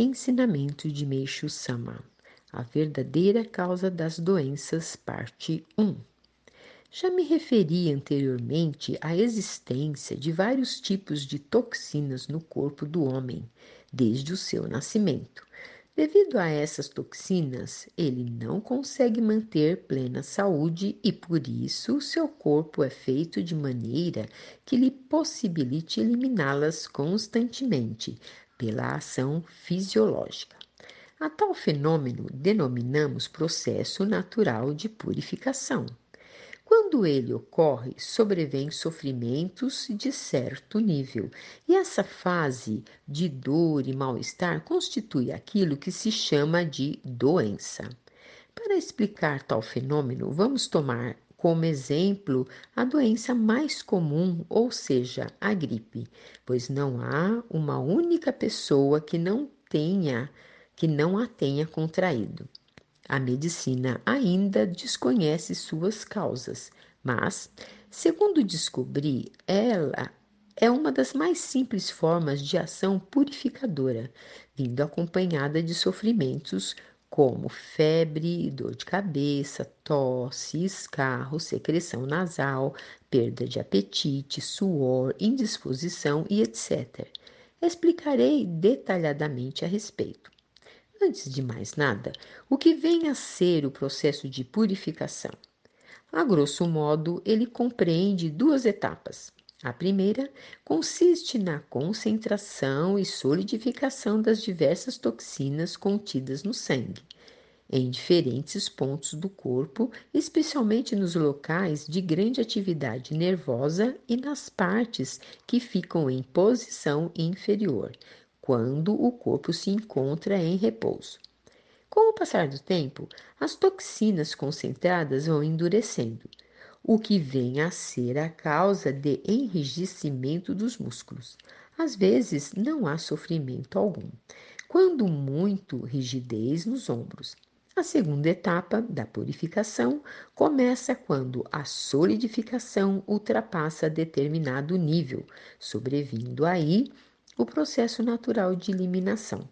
Ensinamento de Meishu Sama. A verdadeira causa das doenças, parte 1. Já me referi anteriormente à existência de vários tipos de toxinas no corpo do homem, desde o seu nascimento. Devido a essas toxinas, ele não consegue manter plena saúde e por isso seu corpo é feito de maneira que lhe possibilite eliminá-las constantemente pela ação fisiológica. A tal fenômeno denominamos processo natural de purificação. Quando ele ocorre, sobrevêm sofrimentos de certo nível, e essa fase de dor e mal-estar constitui aquilo que se chama de doença. Para explicar tal fenômeno, vamos tomar como exemplo a doença mais comum, ou seja, a gripe, pois não há uma única pessoa que não tenha que não a tenha contraído. A medicina ainda desconhece suas causas, mas, segundo descobri, ela é uma das mais simples formas de ação purificadora, vindo acompanhada de sofrimentos como febre, dor de cabeça, tosse, escarro, secreção nasal, perda de apetite, suor, indisposição e etc. Explicarei detalhadamente a respeito. Antes de mais nada, o que vem a ser o processo de purificação? A grosso modo, ele compreende duas etapas. A primeira consiste na concentração e solidificação das diversas toxinas contidas no sangue, em diferentes pontos do corpo, especialmente nos locais de grande atividade nervosa e nas partes que ficam em posição inferior, quando o corpo se encontra em repouso. Com o passar do tempo, as toxinas concentradas vão endurecendo, o que vem a ser a causa de enrijecimento dos músculos. Às vezes, não há sofrimento algum, quando muito, rigidez nos ombros. A segunda etapa da purificação começa quando a solidificação ultrapassa determinado nível, sobrevindo aí o processo natural de eliminação.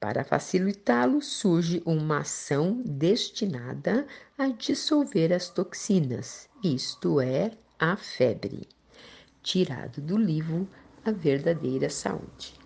Para facilitá-lo, surge uma ação destinada a dissolver as toxinas, isto é, a febre. Tirado do livro A Verdadeira Saúde.